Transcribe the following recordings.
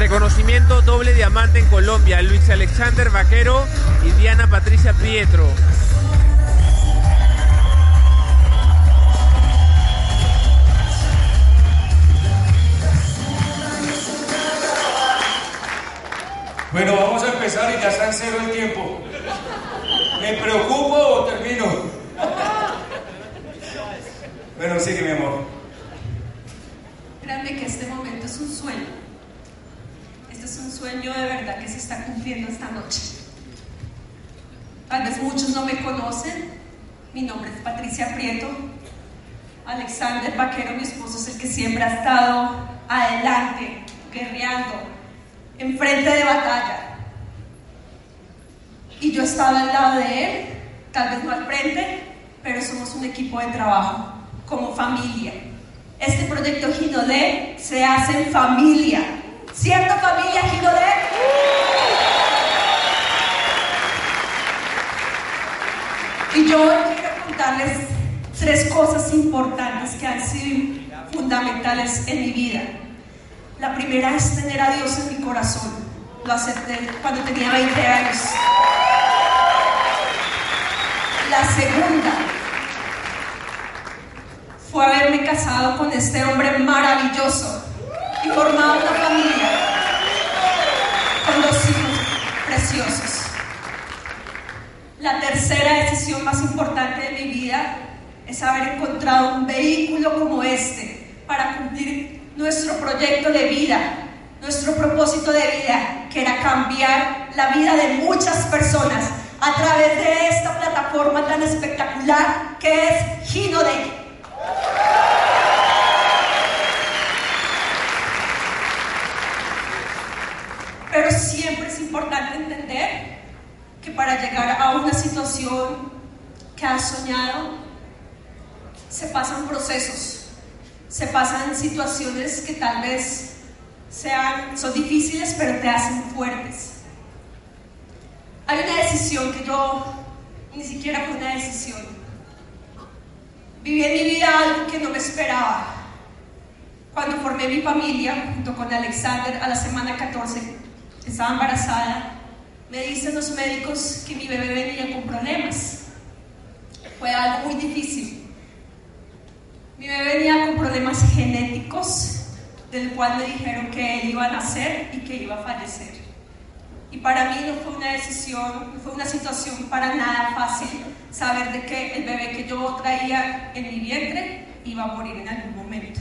reconocimiento doble diamante en Colombia, Luis Alexander Vaquero y Diana Patricia Pietro. Bueno, vamos a empezar y ya está en cero el tiempo. ¿Me preocupo o termino? Bueno, sigue mi amor. Créanme que este momento es un sueño. Sueño de verdad que se está cumpliendo esta noche. Tal vez muchos no me conocen. Mi nombre es Patricia Prieto. Alexander Vaquero, mi esposo, es el que siempre ha estado adelante, guerreando, en frente de batalla. Y yo estaba al lado de él, tal vez no al frente, pero somos un equipo de trabajo, como familia. Este proyecto Ginodé se hace en familia. ¿Cierto familia Ginodé? Y yo quiero contarles tres cosas importantes que han sido fundamentales en mi vida. La primera es tener a Dios en mi corazón. Lo acepté cuando tenía 20 años. La segunda fue haberme casado con este hombre maravilloso y formado una familia con dos hijos preciosos. La tercera más importante de mi vida es haber encontrado un vehículo como este para cumplir nuestro proyecto de vida, nuestro propósito de vida, que era cambiar la vida de muchas personas a través de esta plataforma tan espectacular que es Gino Pero siempre es importante entender que para llegar a una situación que has soñado, se pasan procesos se pasan situaciones que tal vez sean, son difíciles, pero te hacen fuertes. Hay una decisión que yo ni siquiera fue una decisión. Viví en mi vida algo que no me esperaba. Cuando formé mi familia junto con Alexander a la semana 14, estaba embarazada, me dicen los médicos que mi bebé venía con problemas. Fue algo muy difícil. Mi bebé venía con problemas genéticos, del cual me dijeron que él iba a nacer y que iba a fallecer. Y para mí no fue una decisión, no fue una situación para nada fácil saber de que el bebé que yo traía en mi vientre iba a morir en algún momento.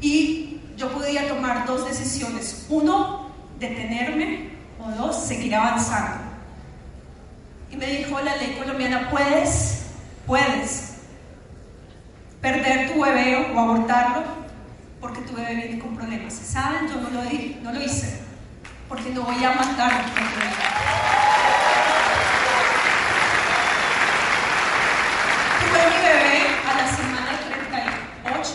Y yo podía tomar dos decisiones. Uno, detenerme o dos, seguir avanzando. Y me dijo la ley colombiana, puedes, puedes, perder tu bebé o abortarlo porque tu bebé viene con problemas. ¿Saben? Yo no lo, di, no lo hice porque no voy a matar a. Tuve mi bebé a la semana 38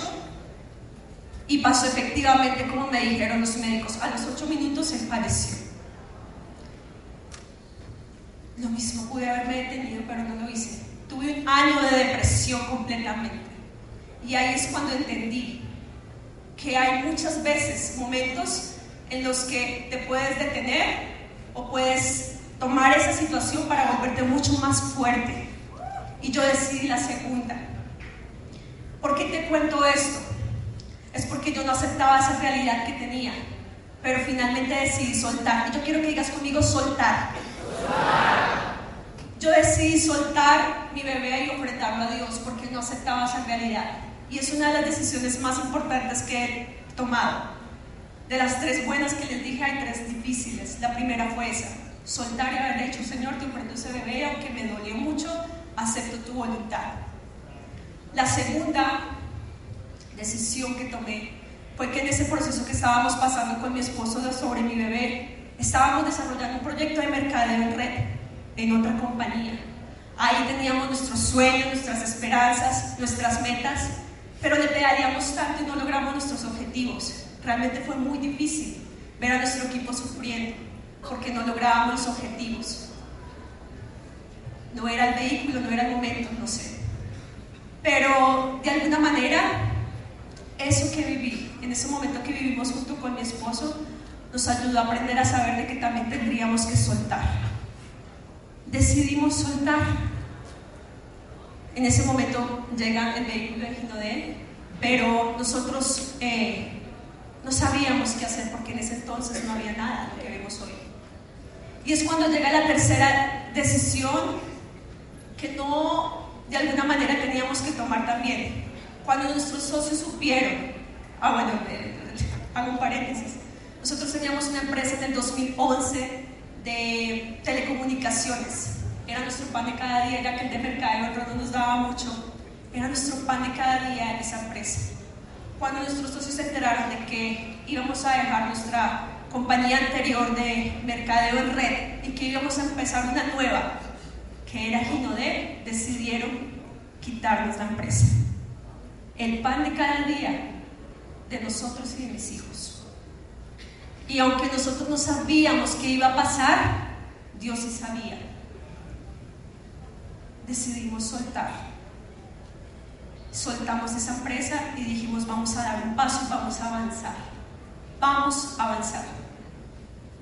y pasó efectivamente como me dijeron los médicos. A los 8 minutos se falleció. Lo mismo pude haberme detenido, pero no lo hice. Tuve un año de depresión completamente. Y ahí es cuando entendí que hay muchas veces momentos en los que te puedes detener o puedes tomar esa situación para volverte mucho más fuerte. Y yo decidí la segunda. ¿Por qué te cuento esto? Es porque yo no aceptaba esa realidad que tenía, pero finalmente decidí soltar. Y yo quiero que digas conmigo soltar. Decidí soltar mi bebé y ofrendarlo a Dios porque no aceptaba esa realidad. Y es una de las decisiones más importantes que he tomado. De las tres buenas que les dije, hay tres difíciles. La primera fue esa, soltar y haber dicho, Señor, te ofrendo ese bebé, aunque me dolió mucho, acepto tu voluntad. La segunda decisión que tomé fue que en ese proceso que estábamos pasando con mi esposo sobre mi bebé, estábamos desarrollando un proyecto de mercadeo en red en otra compañía. Ahí teníamos nuestros sueños, nuestras esperanzas, nuestras metas, pero le pedaleamos tanto y no logramos nuestros objetivos. Realmente fue muy difícil ver a nuestro equipo sufriendo porque no lográbamos los objetivos. No era el vehículo, no era el momento, no sé. Pero de alguna manera, eso que viví, en ese momento que vivimos junto con mi esposo, nos ayudó a aprender a saber de que también tendríamos que soltar. Decidimos soltar. En ese momento llega el vehículo de Ginodé, pero nosotros eh, no sabíamos qué hacer porque en ese entonces no había nada de lo que vemos hoy. Y es cuando llega la tercera decisión que no de alguna manera teníamos que tomar también. Cuando nuestros socios supieron, ah bueno, eh, hago un paréntesis, nosotros teníamos una empresa en el 2011 de telecomunicaciones. Era nuestro pan de cada día, ya que el de mercado otro no nos daba mucho. Era nuestro pan de cada día esa empresa. Cuando nuestros socios se enteraron de que íbamos a dejar nuestra compañía anterior de mercadeo en red y que íbamos a empezar una nueva, que era Ginodé, decidieron quitarnos la empresa. El pan de cada día de nosotros y de mis hijos. Y aunque nosotros no sabíamos qué iba a pasar, Dios sí sabía. Decidimos soltar. Soltamos esa empresa y dijimos, vamos a dar un paso, vamos a avanzar. Vamos a avanzar.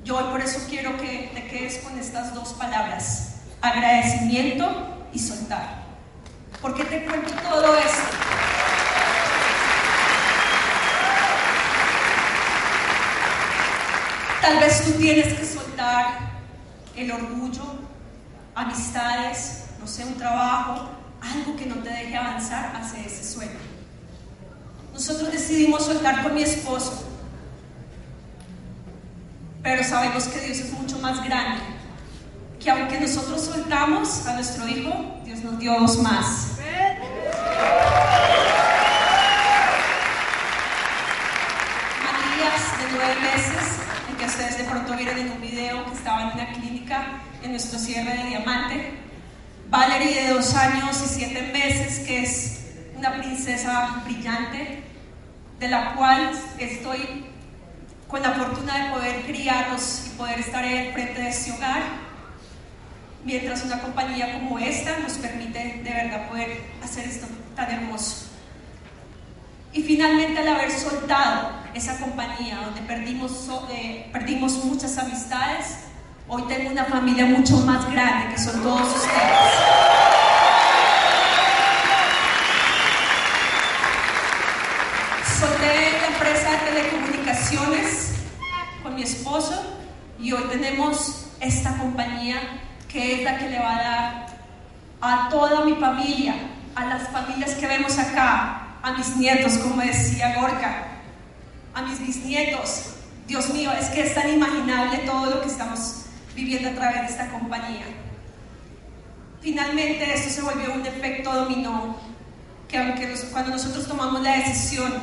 Yo hoy por eso quiero que te quedes con estas dos palabras, agradecimiento y soltar. ¿Por qué te cuento todo esto? Tal vez tú tienes que soltar el orgullo, amistades, no sé, un trabajo, algo que no te deje avanzar hacia ese sueño. Nosotros decidimos soltar con mi esposo, pero sabemos que Dios es mucho más grande, que aunque nosotros soltamos a nuestro hijo, Dios nos dio dos más. Pronto vieron en un video que estaba en una clínica en nuestro cierre de diamante. Valerie, de dos años y siete meses, que es una princesa brillante, de la cual estoy con la fortuna de poder criarlos y poder estar al frente de este hogar, mientras una compañía como esta nos permite de verdad poder hacer esto tan hermoso. Y finalmente al haber soltado esa compañía donde perdimos, eh, perdimos muchas amistades, hoy tengo una familia mucho más grande que son todos ustedes. Solté la empresa de telecomunicaciones con mi esposo y hoy tenemos esta compañía que es la que le va a dar a toda mi familia, a las familias que vemos acá, a mis nietos, como decía Gorka, a mis bisnietos. Dios mío, es que es tan imaginable todo lo que estamos viviendo a través de esta compañía. Finalmente esto se volvió un efecto dominó, que aunque cuando nosotros tomamos la decisión,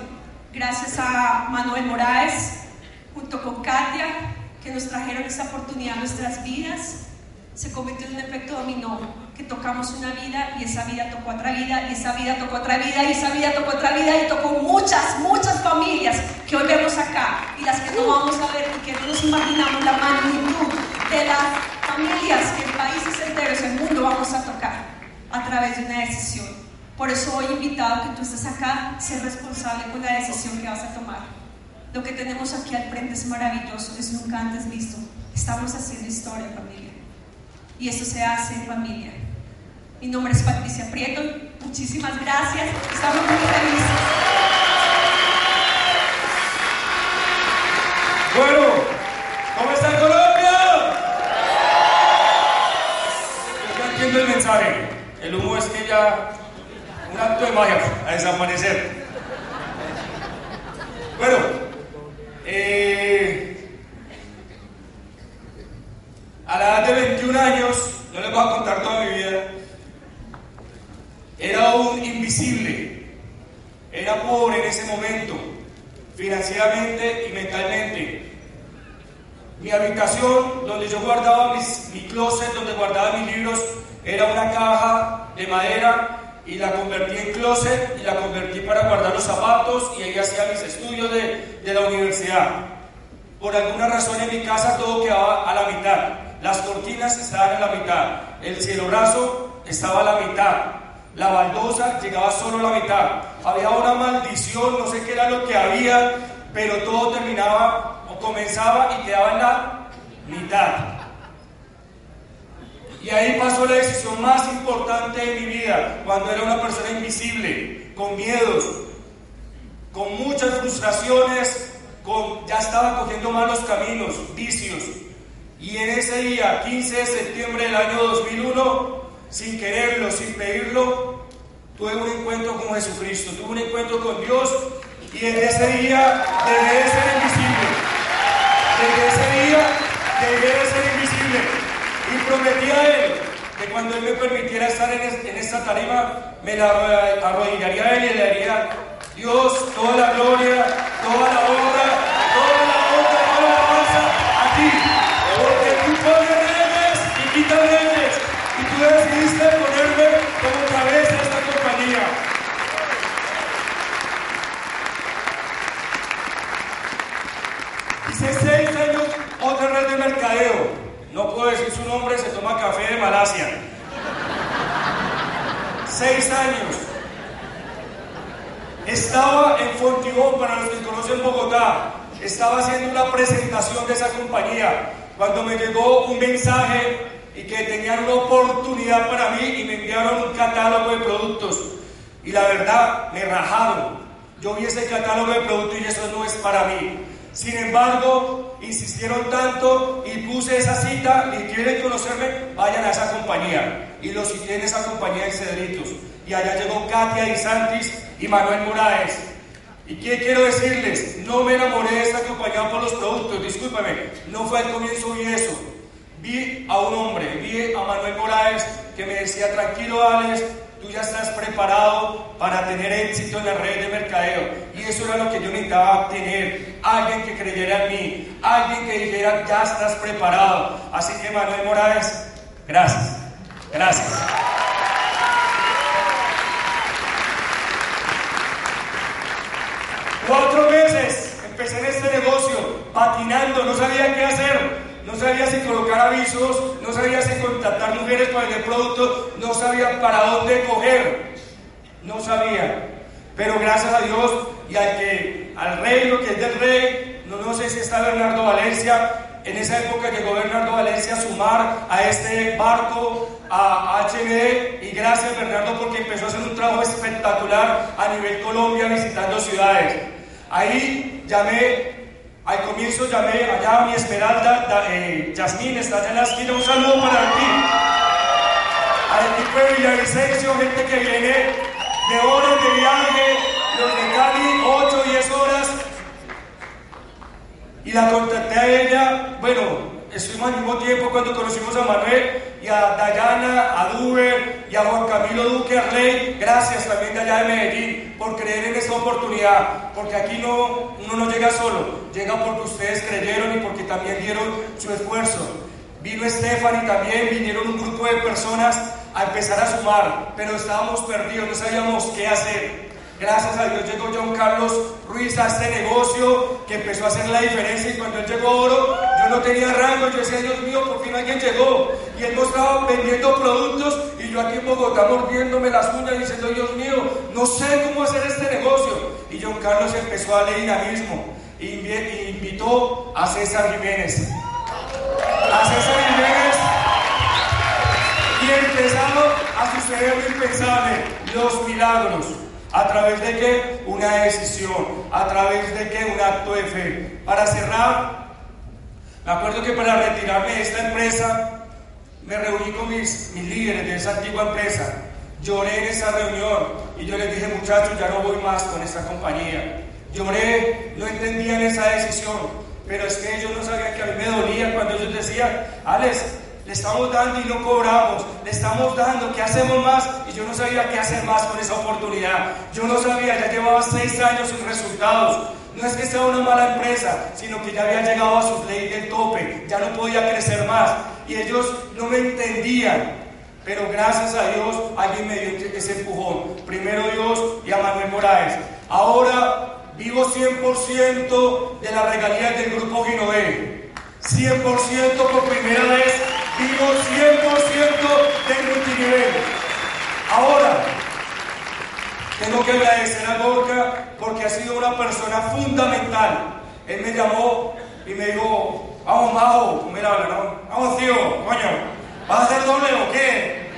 gracias a Manuel Moraes, junto con Katia, que nos trajeron esta oportunidad a nuestras vidas, se convirtió en un efecto dominó, que tocamos una vida y esa vida tocó otra vida y esa vida tocó otra vida y esa vida tocó otra vida y tocó muchas, muchas familias que hoy vemos acá y las que no vamos a ver y que no nos imaginamos la magnitud de las familias que en países enteros del mundo vamos a tocar a través de una decisión. Por eso hoy invitado que tú estés acá, ser responsable con la decisión que vas a tomar. Lo que tenemos aquí al frente es maravilloso, es nunca antes visto. Estamos haciendo historia, familia y eso se hace en familia. Mi nombre es Patricia Prieto, muchísimas gracias, estamos muy felices. Bueno, ¿cómo está Colombia? Yo entiendo el mensaje. El humo es que ya un acto de magia a desaparecer. Bueno, eh, a la edad de 21 años, no les voy a contar toda mi vida, era un invisible, era pobre en ese momento, financieramente y mentalmente. Mi habitación, donde yo guardaba mis, mi closet, donde guardaba mis libros, era una caja de madera y la convertí en closet y la convertí para guardar los zapatos y ahí hacía mis estudios de, de la universidad. Por alguna razón en mi casa todo quedaba a la mitad. Las cortinas estaban en la mitad, el cielo raso estaba a la mitad, la baldosa llegaba solo a la mitad, había una maldición, no sé qué era lo que había, pero todo terminaba o comenzaba y quedaba en la mitad. Y ahí pasó la decisión más importante de mi vida, cuando era una persona invisible, con miedos, con muchas frustraciones, con, ya estaba cogiendo malos caminos, vicios. Y en ese día, 15 de septiembre del año 2001, sin quererlo, sin pedirlo, tuve un encuentro con Jesucristo, tuve un encuentro con Dios y en ese día dejé de ser invisible. Desde ese día dejé de ser invisible y prometí a Él que cuando Él me permitiera estar en, esta tarima, me la arrodillaría a Él y le daría Dios toda la gloria, toda la honra, toda la honra, toda la alabanza a ti. Porque tú pones reyes y quitas reyes. Y tú decidiste ponerme como cabeza de esta compañía. Hice seis años otra red de mercadeo. No puedo decir su nombre, se toma café de Malasia. Seis años. Estaba en Fontibón, para los que conocen Estaba haciendo una presentación de esa compañía cuando me llegó un mensaje y que tenían una oportunidad para mí y me enviaron un catálogo de productos. Y la verdad, me rajaron. Yo vi ese catálogo de productos y eso no es para mí. Sin embargo, insistieron tanto y puse esa cita y quieren conocerme, vayan a esa compañía. Y los cité en esa compañía en Cedritos. Y allá llegó Katia y Santis y Manuel Moraes. ¿Y qué quiero decirles? No me enamoré de esta compañía por los productos, discúlpame, no fue al comienzo vi eso. Vi a un hombre, vi a Manuel Moraes que me decía, tranquilo Alex, tú ya estás preparado para tener éxito en la red de mercadeo. Y eso era lo que yo necesitaba tener, alguien que creyera en mí, alguien que dijera, ya estás preparado. Así que Manuel Moraes, gracias, gracias. Cuatro meses empecé en este negocio, patinando, no sabía qué hacer, no sabía si colocar avisos, no sabía si contactar mujeres para vender productos, no sabía para dónde coger, no sabía. Pero gracias a Dios y al, que, al rey, lo que es del rey, no, no sé si está Bernardo Valencia, en esa época llegó Bernardo Valencia a sumar a este barco, a HMD, y gracias Bernardo porque empezó a hacer un trabajo espectacular a nivel Colombia visitando ciudades. Ahí llamé, al comienzo llamé allá a mi Esmeralda, eh, Yasmín está allá en la un saludo para ti. Al equipo de Villavicencio, gente que viene de horas de viaje, los de Cali, 8, 10 horas. Y la contacté a ella, bueno, estuvimos al mismo tiempo cuando conocimos a Manuel y a Dayana, a Duber y a Juan Camilo Duque Rey, gracias también de allá de Medellín por creer en esta oportunidad, porque aquí no, uno no llega solo, llega porque ustedes creyeron y porque también dieron su esfuerzo. Vino Stephanie también, vinieron un grupo de personas a empezar a sumar, pero estábamos perdidos, no sabíamos qué hacer. Gracias a Dios llegó John Carlos Ruiz a este negocio que empezó a hacer la diferencia y cuando él llegó Oro no tenía rango, yo decía Dios mío, por fin alguien llegó y él mostraba vendiendo productos y yo aquí en Bogotá mordiéndome las uñas diciendo Dios mío, no sé cómo hacer este negocio y John Carlos empezó a leer dinamismo e invitó a César Jiménez. A César Jiménez y empezado a suceder lo impensable, los milagros. ¿A través de qué? Una decisión. ¿A través de qué? Un acto de fe. Para cerrar, me acuerdo que para retirarme de esta empresa, me reuní con mis, mis líderes de esa antigua empresa. Lloré en esa reunión y yo les dije, muchachos, ya no voy más con esta compañía. Lloré, no entendían esa decisión, pero es que ellos no sabían que a mí me dolía cuando ellos decían, Alex, le estamos dando y no cobramos, le estamos dando, ¿qué hacemos más? Y yo no sabía qué hacer más con esa oportunidad. Yo no sabía, ya llevaba seis años sin resultados. No es que sea una mala empresa, sino que ya había llegado a sus leyes del tope, ya no podía crecer más. Y ellos no me entendían. Pero gracias a Dios alguien me dio ese empujón. Primero Dios y a Manuel Moraes. Ahora vivo 100% de las regalías del grupo Ginoé. 100% por primera vez vivo 100% de multinivel. Ahora, Tengo que agradecer a Gorka porque ha sido una persona fundamental. Él me llamó y me dijo, vamos, Majo, como él habla, ¿no? Vamos, tío, coño, ¿vas a hacer doble o qué?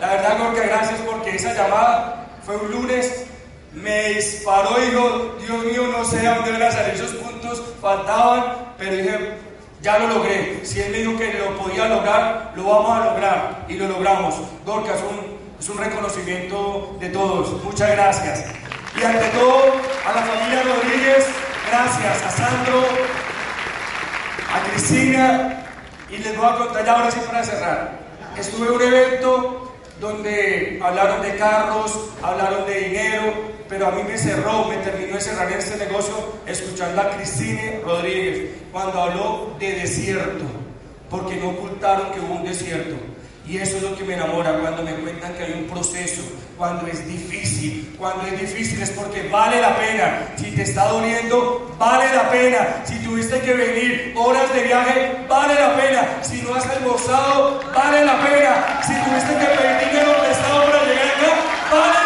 La verdad, Gorka, gracias porque esa llamada fue un lunes, me disparó y dijo, Dios mío, no sé a dónde van a salir esos puntos, faltaban, pero dije, ya lo logré. Si él me dijo que lo podía lograr, lo vamos a lograr y lo logramos. Gorka, un, es un reconocimiento de todos. Muchas gracias. Y ante todo, a la familia Rodríguez, gracias. A Sandro, a Cristina, y les voy a contar ya ahora sí para cerrar. Estuve en un evento donde hablaron de carros, hablaron de dinero, pero a mí me cerró, me terminó de cerrar este negocio escuchando a Cristina Rodríguez cuando habló de desierto, porque no ocultaron que hubo un desierto. Y eso es lo que me enamora cuando me cuentan que hay un proceso, cuando es difícil. Cuando es difícil es porque vale la pena. Si te está doliendo, vale la pena. Si tuviste que venir horas de viaje, vale la pena. Si no has almorzado, vale la pena. Si tuviste que pedir dinero prestado para llegar acá, vale